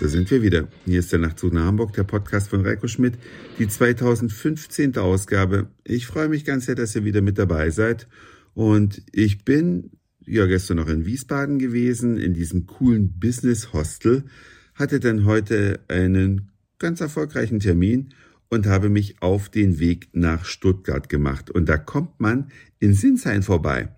Da sind wir wieder. Hier ist der Nachtzug nach Hamburg, der Podcast von Reiko Schmidt, die 2015. Ausgabe. Ich freue mich ganz sehr, dass ihr wieder mit dabei seid. Und ich bin ja gestern noch in Wiesbaden gewesen, in diesem coolen Business Hostel, hatte dann heute einen ganz erfolgreichen Termin und habe mich auf den Weg nach Stuttgart gemacht. Und da kommt man in Sinsheim vorbei.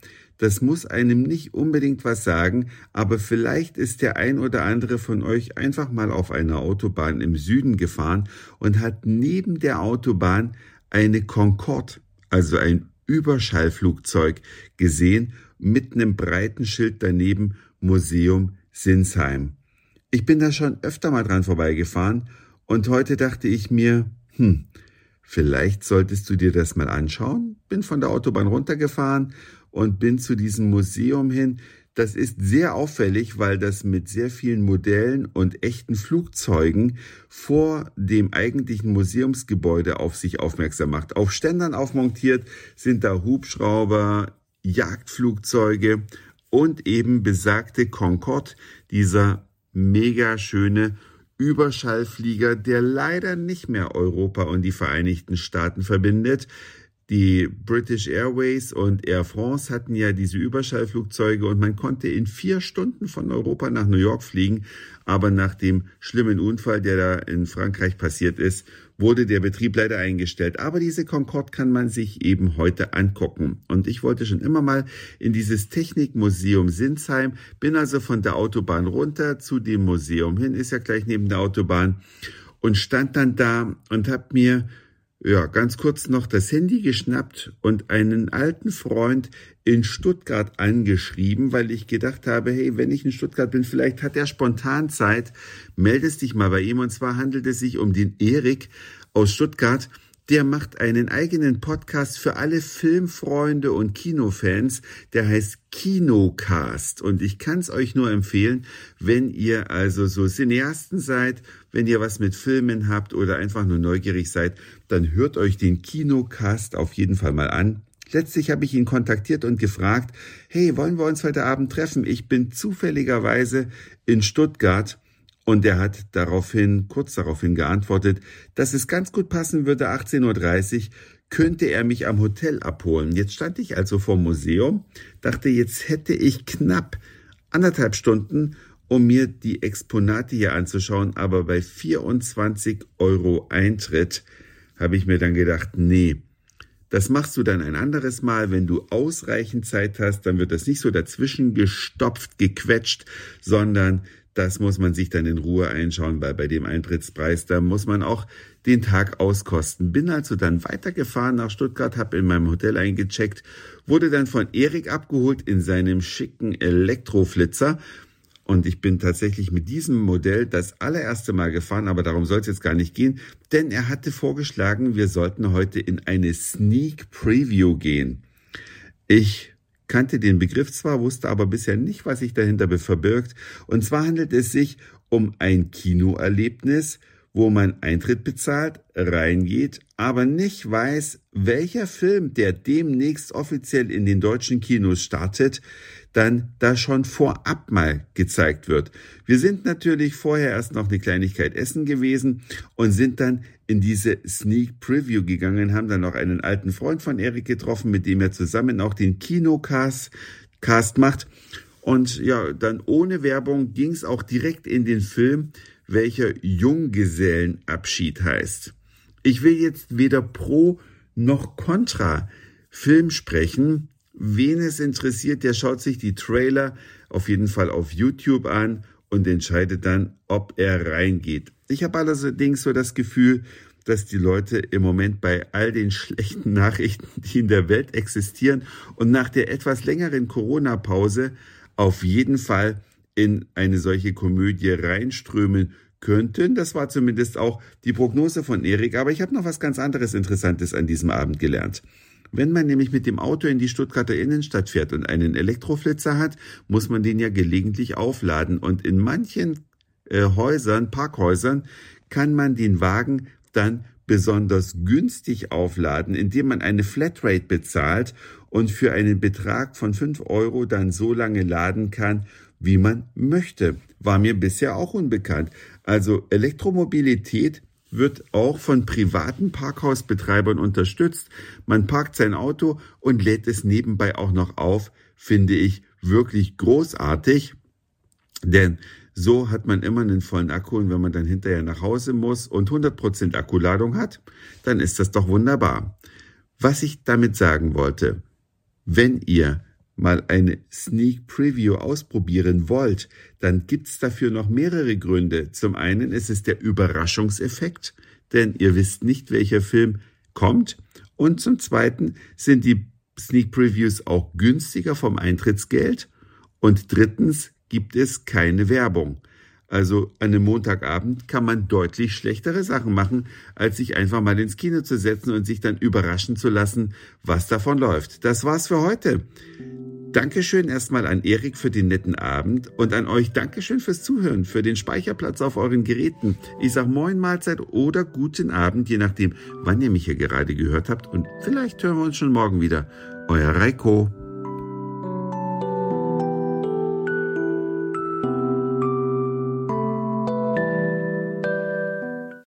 Das muss einem nicht unbedingt was sagen, aber vielleicht ist der ein oder andere von euch einfach mal auf einer Autobahn im Süden gefahren und hat neben der Autobahn eine Concorde, also ein Überschallflugzeug gesehen mit einem breiten Schild daneben Museum Sinsheim. Ich bin da schon öfter mal dran vorbeigefahren und heute dachte ich mir, hm, vielleicht solltest du dir das mal anschauen. Bin von der Autobahn runtergefahren und bin zu diesem Museum hin. Das ist sehr auffällig, weil das mit sehr vielen Modellen und echten Flugzeugen vor dem eigentlichen Museumsgebäude auf sich aufmerksam macht. Auf Ständern aufmontiert sind da Hubschrauber, Jagdflugzeuge und eben besagte Concorde, dieser mega schöne Überschallflieger, der leider nicht mehr Europa und die Vereinigten Staaten verbindet. Die British Airways und Air France hatten ja diese Überschallflugzeuge und man konnte in vier Stunden von Europa nach New York fliegen. Aber nach dem schlimmen Unfall, der da in Frankreich passiert ist, wurde der Betrieb leider eingestellt. Aber diese Concorde kann man sich eben heute angucken. Und ich wollte schon immer mal in dieses Technikmuseum Sinsheim, bin also von der Autobahn runter zu dem Museum hin, ist ja gleich neben der Autobahn und stand dann da und hab mir ja, ganz kurz noch das Handy geschnappt und einen alten Freund in Stuttgart angeschrieben, weil ich gedacht habe, hey, wenn ich in Stuttgart bin, vielleicht hat er spontan Zeit, meldest dich mal bei ihm. Und zwar handelt es sich um den Erik aus Stuttgart, der macht einen eigenen Podcast für alle Filmfreunde und Kinofans. Der heißt Kinocast. Und ich kann es euch nur empfehlen, wenn ihr also so Cineasten seid, wenn ihr was mit Filmen habt oder einfach nur neugierig seid, dann hört euch den Kinocast auf jeden Fall mal an. Letztlich habe ich ihn kontaktiert und gefragt, hey, wollen wir uns heute Abend treffen? Ich bin zufälligerweise in Stuttgart und er hat daraufhin, kurz daraufhin geantwortet, dass es ganz gut passen würde, 18.30 Uhr könnte er mich am Hotel abholen. Jetzt stand ich also vorm Museum, dachte, jetzt hätte ich knapp anderthalb Stunden, um mir die Exponate hier anzuschauen, aber bei 24 Euro Eintritt habe ich mir dann gedacht, nee, das machst du dann ein anderes Mal, wenn du ausreichend Zeit hast, dann wird das nicht so dazwischen gestopft, gequetscht, sondern das muss man sich dann in Ruhe einschauen, weil bei dem Eintrittspreis, da muss man auch den Tag auskosten. Bin also dann weitergefahren nach Stuttgart, habe in meinem Hotel eingecheckt, wurde dann von Erik abgeholt in seinem schicken Elektroflitzer. Und ich bin tatsächlich mit diesem Modell das allererste Mal gefahren, aber darum soll es jetzt gar nicht gehen, denn er hatte vorgeschlagen, wir sollten heute in eine Sneak Preview gehen. Ich kannte den Begriff zwar, wusste aber bisher nicht, was sich dahinter verbirgt. Und zwar handelt es sich um ein Kinoerlebnis, wo man Eintritt bezahlt, reingeht, aber nicht weiß, welcher Film, der demnächst offiziell in den deutschen Kinos startet, dann da schon vorab mal gezeigt wird. Wir sind natürlich vorher erst noch eine Kleinigkeit essen gewesen und sind dann in diese Sneak Preview gegangen, haben dann noch einen alten Freund von Erik getroffen, mit dem er zusammen auch den Kinocast Cast macht. Und ja, dann ohne Werbung ging es auch direkt in den Film, welcher Junggesellenabschied heißt. Ich will jetzt weder pro noch contra Film sprechen. Wen es interessiert, der schaut sich die Trailer auf jeden Fall auf YouTube an und entscheidet dann, ob er reingeht. Ich habe allerdings so das Gefühl, dass die Leute im Moment bei all den schlechten Nachrichten, die in der Welt existieren und nach der etwas längeren Corona-Pause auf jeden Fall in eine solche Komödie reinströmen könnten. Das war zumindest auch die Prognose von Erik. Aber ich habe noch was ganz anderes Interessantes an diesem Abend gelernt. Wenn man nämlich mit dem Auto in die Stuttgarter Innenstadt fährt und einen Elektroflitzer hat, muss man den ja gelegentlich aufladen. Und in manchen äh, Häusern, Parkhäusern, kann man den Wagen dann besonders günstig aufladen, indem man eine Flatrate bezahlt und für einen Betrag von fünf Euro dann so lange laden kann, wie man möchte. War mir bisher auch unbekannt. Also Elektromobilität wird auch von privaten Parkhausbetreibern unterstützt. Man parkt sein Auto und lädt es nebenbei auch noch auf, finde ich wirklich großartig. Denn so hat man immer einen vollen Akku und wenn man dann hinterher nach Hause muss und 100% Akkuladung hat, dann ist das doch wunderbar. Was ich damit sagen wollte, wenn ihr mal eine Sneak Preview ausprobieren wollt, dann gibt's dafür noch mehrere Gründe. Zum einen ist es der Überraschungseffekt, denn ihr wisst nicht, welcher Film kommt. Und zum zweiten sind die Sneak Previews auch günstiger vom Eintrittsgeld. Und drittens gibt es keine Werbung. Also an einem Montagabend kann man deutlich schlechtere Sachen machen, als sich einfach mal ins Kino zu setzen und sich dann überraschen zu lassen, was davon läuft. Das war's für heute. Dankeschön erstmal an Erik für den netten Abend und an euch Dankeschön fürs Zuhören, für den Speicherplatz auf euren Geräten. Ich sag Moin Mahlzeit oder guten Abend, je nachdem, wann ihr mich hier gerade gehört habt und vielleicht hören wir uns schon morgen wieder. Euer Reiko.